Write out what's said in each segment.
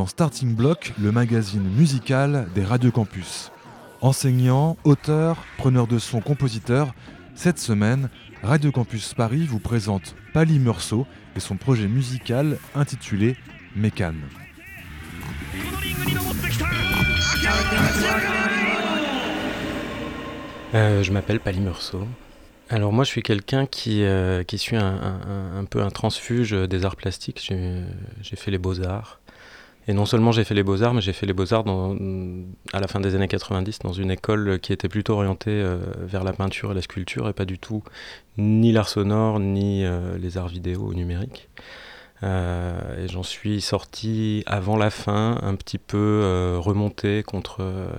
Dans Starting Block, le magazine musical des Radio Campus. Enseignant, auteur, preneur de son, compositeur, cette semaine, Radio Campus Paris vous présente Pali Meursault et son projet musical intitulé Mécane. Euh, je m'appelle Pali Meursault. Alors moi je suis quelqu'un qui, euh, qui suit un, peu un transfuge des arts plastiques. J'ai fait les beaux-arts. Et non seulement j'ai fait les beaux-arts, mais j'ai fait les beaux-arts à la fin des années 90 dans une école qui était plutôt orientée euh, vers la peinture et la sculpture et pas du tout ni l'art sonore ni euh, les arts vidéo ou numériques. et j'en suis sorti avant la fin, un petit peu remonté contre,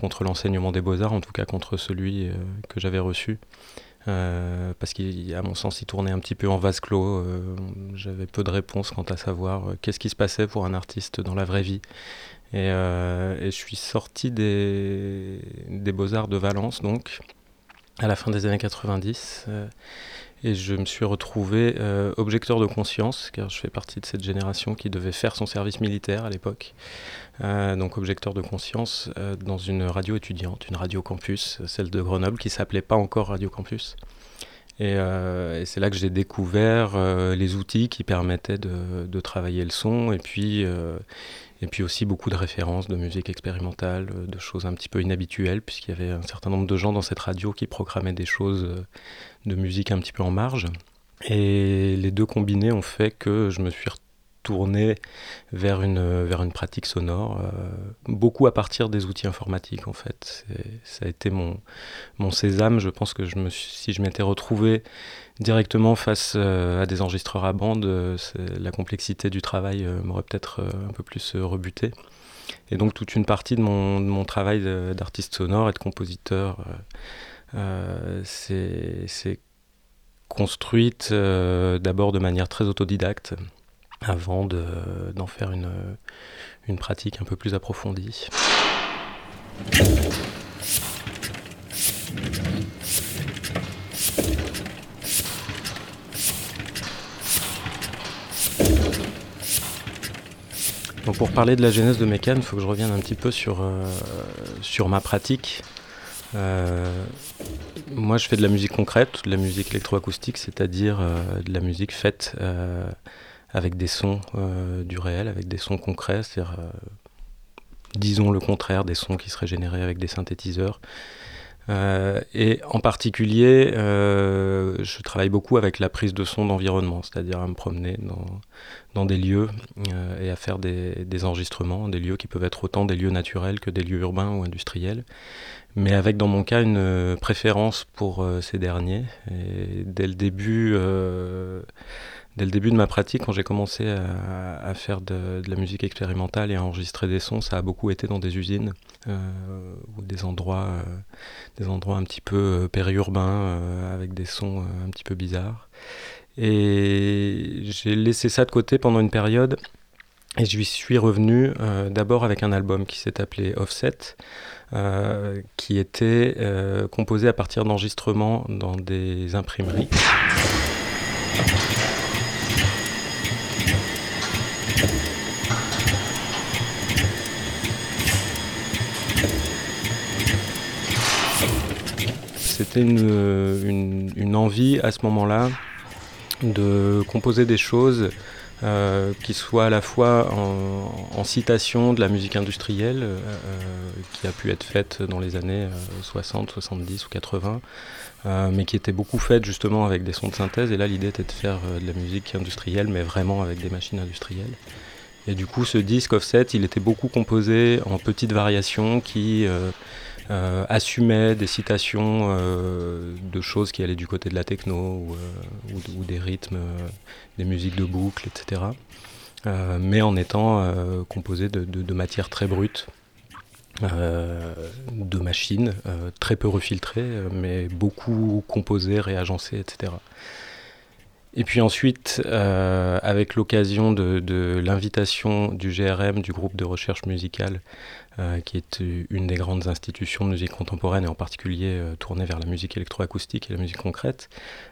contre l'enseignement des beaux-arts, en tout cas contre celui que j'avais reçu. Euh, parce qu'à mon sens, il tournait un petit peu en vase clos. Euh, j'avais peu de réponses quant à savoir euh, qu'est-ce qui se passait pour un artiste dans la vraie vie. Et, je suis sorti des, des Beaux-Arts de Valence, donc, à la fin des années 90. Et je me suis retrouvé objecteur de conscience, car je fais partie de cette génération qui devait faire son service militaire à l'époque. Euh, donc objecteur de conscience euh, dans une radio étudiante, une radio campus, celle de Grenoble, qui s'appelait pas encore Radio Campus. Et, euh, c'est là que j'ai découvert les outils qui permettaient de, travailler le son, et puis, et puis aussi beaucoup de références de musique expérimentale, de choses un petit peu inhabituelles, puisqu'il y avait un certain nombre de gens dans cette radio qui programmaient des choses de musique un petit peu en marge. Et les deux combinés ont fait que je me suis retrouvé tourner vers une, vers une pratique sonore, euh, beaucoup à partir des outils informatiques en fait. Ça a été mon, mon sésame. Je pense que je me si je m'étais retrouvé directement face euh, à des enregistreurs à bande, euh, la complexité du travail m'aurait peut-être un peu plus rebuté. Et donc toute une partie de mon, de mon travail d'artiste sonore et de compositeur c'est construite d'abord de manière très autodidacte avant d'en faire une, une pratique un peu plus approfondie. Donc pour parler de la genèse de Mécan, il faut que je revienne un petit peu sur, euh, sur ma pratique. Euh, moi, je fais de la musique concrète, de la musique électroacoustique, c'est-à-dire euh, de la musique faite avec des sons euh, du réel, avec des sons concrets, c'est-à-dire, euh, disons le contraire, des sons qui seraient générés avec des synthétiseurs. Euh, et en particulier, je travaille beaucoup avec la prise de son d'environnement, c'est-à-dire à me promener dans, des lieux et à faire des, des, enregistrements, des lieux qui peuvent être autant des lieux naturels que des lieux urbains ou industriels, mais avec dans mon cas une préférence pour ces derniers. Et dès le début, dès le début de ma pratique, quand j'ai commencé à, faire de, la musique expérimentale et à enregistrer des sons, ça a beaucoup été dans des usines euh, ou des endroits, euh, des endroits un petit peu euh, périurbains avec des sons un petit peu bizarres. Et j'ai laissé ça de côté pendant une période et je suis revenu d'abord avec un album qui s'est appelé Offset. qui était composé à partir d'enregistrements dans des imprimeries. C'était une, envie à ce moment-là de composer des choses euh, qui soient à la fois en, citation de la musique industrielle euh, qui a pu être faite dans les années 60, euh, 70 ou 80, mais qui était beaucoup faite justement avec des sons de synthèse. Et là, l'idée était de faire de la musique industrielle, mais vraiment avec des machines industrielles. Et du coup, ce disque offset, il était beaucoup composé en petites variations qui euh, assumait des citations euh, de choses qui allaient du côté de la techno ou, euh, des rythmes, des musiques de boucle, etc. mais en étant composé de, de, matières très brutes. de machines très peu refiltrées, mais beaucoup composées, réagencées, etc. Et puis ensuite, avec l'occasion de l'invitation du GRM, du groupe de recherche musicale, qui est une des grandes institutions de musique contemporaine et en particulier tournée vers la musique électroacoustique et la musique concrète,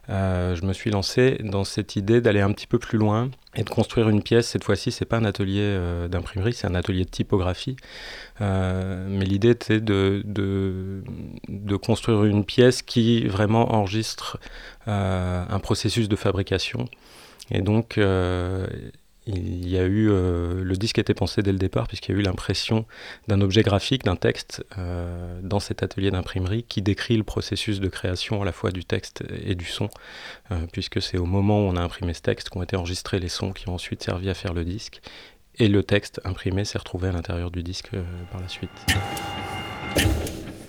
je me suis lancé dans cette idée d'aller un petit peu plus loin et de construire une pièce. Cette fois-ci, c'est pas un atelier d'imprimerie, c'est un atelier de typographie. mais l'idée était de, de, construire une pièce qui vraiment enregistre un processus de fabrication et donc, euh, il y a eu euh, le disque était pensé dès le départ puisqu'il y a eu l'impression d'un objet graphique, d'un texte euh, dans cet atelier d'imprimerie qui décrit le processus de création à la fois du texte et du son, puisque c'est au moment où on a imprimé ce texte qu'ont été enregistrés les sons qui ont ensuite servi à faire le disque, et le texte imprimé s'est retrouvé à l'intérieur du disque par la suite.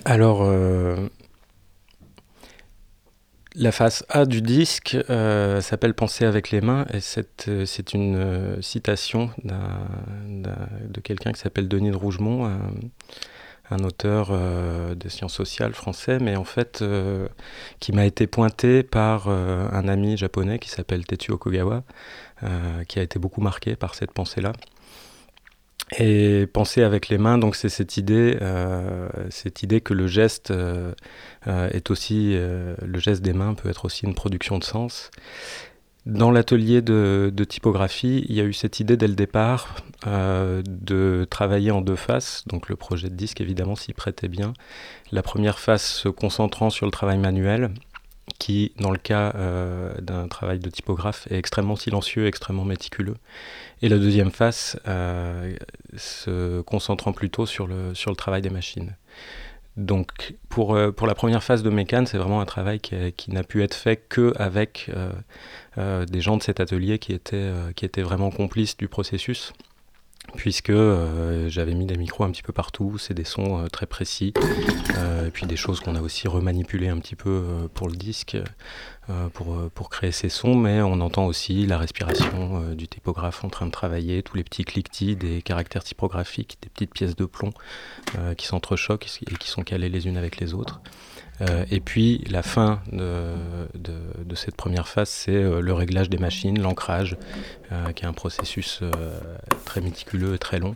Alors, la face A du disque euh, s'appelle Penser avec les mains et euh, c'est une euh, citation de quelqu'un qui s'appelle Denis de Rougemont, un, auteur de sciences sociales français, mais en fait qui m'a été pointé par un ami japonais qui s'appelle Tetsuo Kogawa, qui a été beaucoup marqué par cette pensée-là. Et penser avec les mains, donc c'est cette idée, euh, cette idée que le geste euh, euh, est aussi, le geste des mains peut être aussi une production de sens. Dans l'atelier de, typographie, il y a eu cette idée dès le départ de travailler en deux faces. Donc le projet de disque évidemment s'y prêtait bien. La première face se concentrant sur le travail manuel, qui, dans le cas d'un travail de typographe, est extrêmement silencieux, extrêmement méticuleux. Et la deuxième face euh, se concentrant plutôt sur le, sur le travail des machines. Donc pour, euh, pour la première phase de Mécan, c'est vraiment un travail qui, qui n'a pu être fait qu'avec euh, des gens de cet atelier qui étaient, qui étaient vraiment complices du processus puisque j'avais mis des micros un petit peu partout, c'est des sons très précis, et puis des choses qu'on a aussi remanipulées un petit peu pour le disque, euh, pour, euh, pour, créer ces sons, mais on entend aussi la respiration euh, du typographe en train de travailler, tous les petits cliquetis des caractères typographiques, des petites pièces de plomb qui s'entrechoquent et qui sont calées les unes avec les autres. Et puis la fin de, cette première phase, c'est le réglage des machines, l'ancrage, qui est un processus très méticuleux et très long.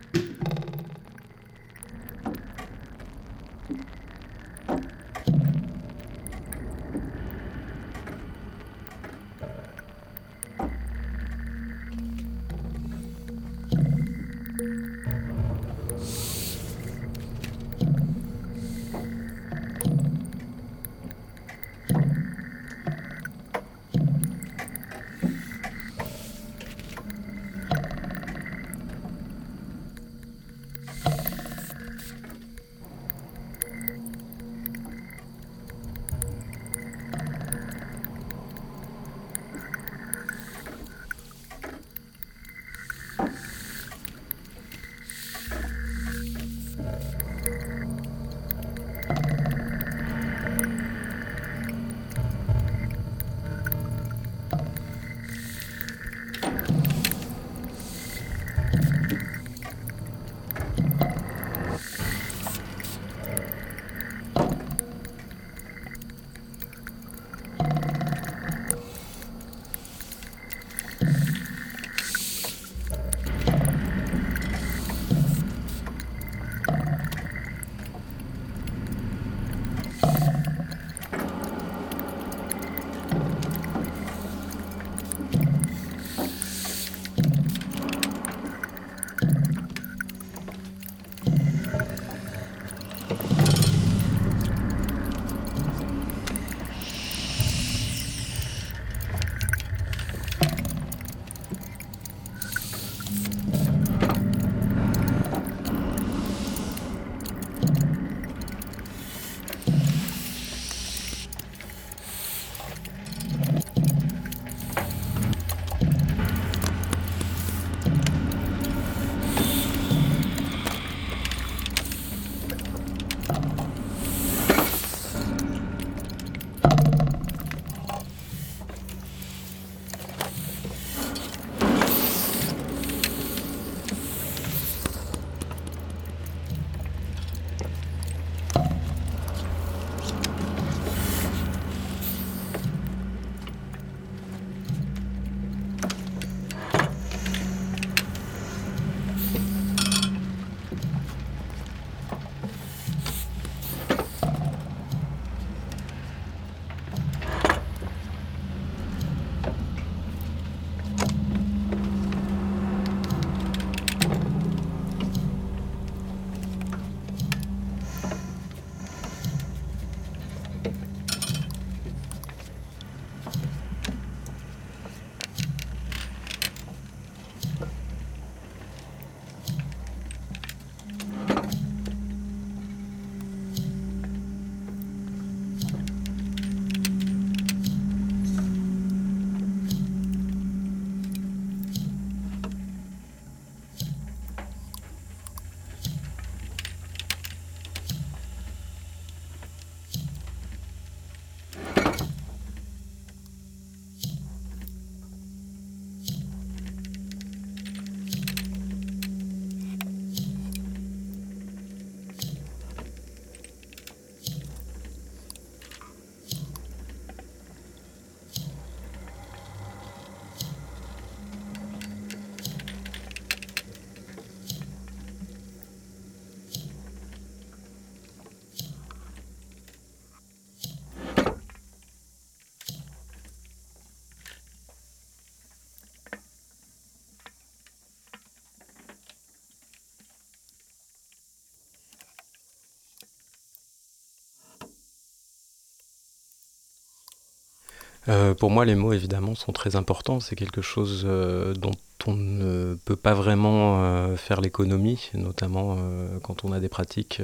euh, pour moi, les mots, évidemment, sont très importants. C'est quelque chose euh, dont on ne peut pas vraiment euh, faire l'économie, notamment quand on a des pratiques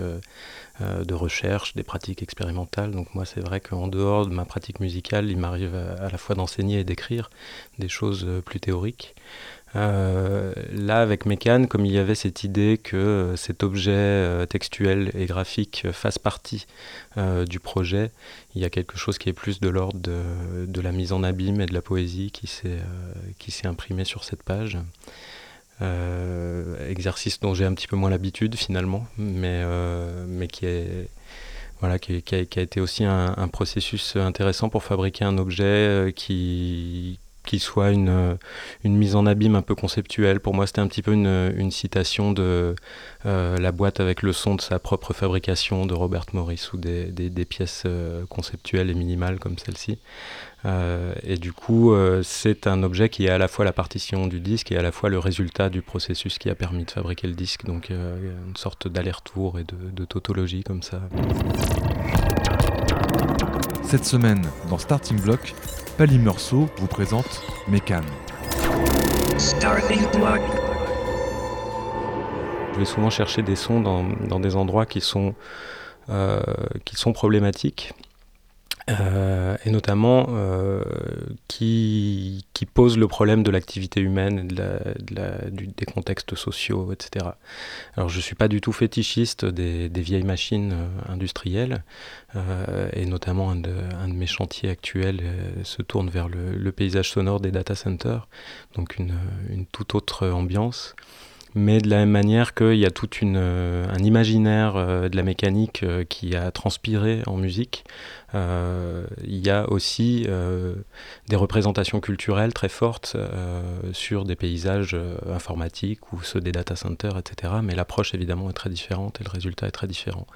de recherche, des pratiques expérimentales. Donc moi, c'est vrai qu'en dehors de ma pratique musicale, il m'arrive à, la fois d'enseigner et d'écrire des choses plus théoriques. Euh, là, avec Mécan, comme il y avait cette idée que euh, cet objet euh, textuel et graphique fasse partie du projet, il y a quelque chose qui est plus de l'ordre de, la mise en abîme et de la poésie qui s'est imprimé sur cette page. exercice dont j'ai un petit peu moins l'habitude finalement, mais, mais qui est voilà, qui, a, été aussi un, processus intéressant pour fabriquer un objet qui, qui soit une, une mise en abîme un peu conceptuelle. Pour moi, c'était un petit peu une, une citation de euh, la boîte avec le son de sa propre fabrication de Robert Morris ou des, des, pièces euh, conceptuelles et minimales comme celle-ci. Euh, et du coup, c'est un objet qui est à la fois la partition du disque et à la fois le résultat du processus qui a permis de fabriquer le disque. Donc, une sorte d'aller-retour et de, de tautologie comme ça. Cette semaine, dans Starting Block, Pali Meursault vous présente Mécan. Je vais souvent chercher des sons dans, des endroits qui sont, euh, qui sont problématiques euh, et notamment euh, qui, qui pose le problème de l'activité humaine, de des contextes sociaux, etc. Alors je ne suis pas du tout fétichiste des, vieilles machines euh, industrielles, et notamment un de, un de, mes chantiers actuels se tourne vers le, le, paysage sonore des data centers, donc une, une toute autre ambiance mais de la même manière qu'il y a tout un imaginaire de la mécanique qui a transpiré en musique, euh, il y a aussi euh, des représentations culturelles très fortes euh, sur des paysages informatiques ou ceux des data centers, etc. Mais l'approche évidemment est très différente et le résultat est très différent.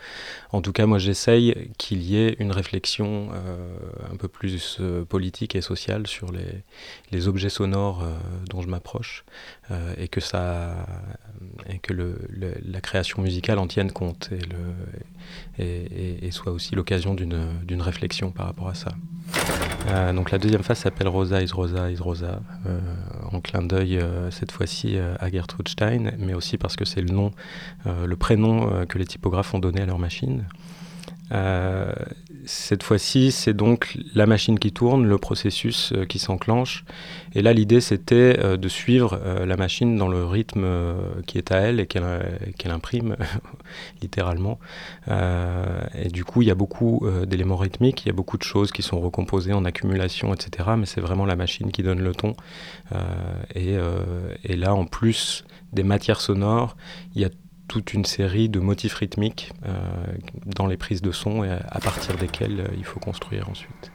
En tout cas, moi j'essaye qu'il y ait une réflexion un peu plus politique et sociale sur les, les objets sonores dont je m'approche et que ça et que la création musicale en tienne compte et, soit aussi l'occasion d'une réflexion par rapport à ça. Euh, donc la deuxième phase s'appelle Rosa is Rosa is Rosa, euh, en clin d'œil euh, cette fois-ci à Gertrude Stein, mais aussi parce que c'est le nom, le prénom que les typographes ont donné à leur machine. Euh, cette fois-ci, c'est donc la machine qui tourne, le processus euh, qui s'enclenche. Et là, l'idée, c'était euh, de suivre la machine dans le rythme qui est à elle et qu'elle imprime, littéralement. et du coup, il y a beaucoup d'éléments rythmiques, il y a beaucoup de choses qui sont recomposées en accumulation, etc. Mais c'est vraiment la machine qui donne le ton. Et, là, en plus des matières sonores, il y a toute une série de motifs rythmiques euh, dans les prises de son et à partir desquels euh, il faut construire ensuite.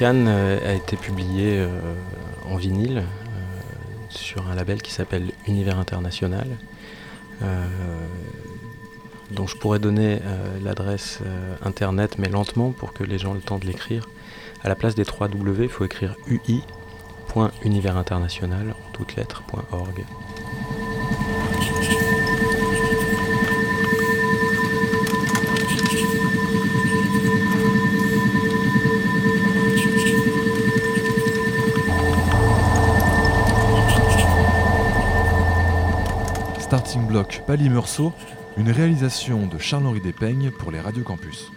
Alors Mécan a été publié en vinyle sur un label qui s'appelle Univers International. dont je pourrais donner l'adresse internet mais lentement pour que les gens aient le temps de l'écrire. À la place des 3 W, il faut écrire ui.universinternational en toutes lettres.org. Pali Meursault, une réalisation de Charles-Henri Despeignes pour les Radio Campus.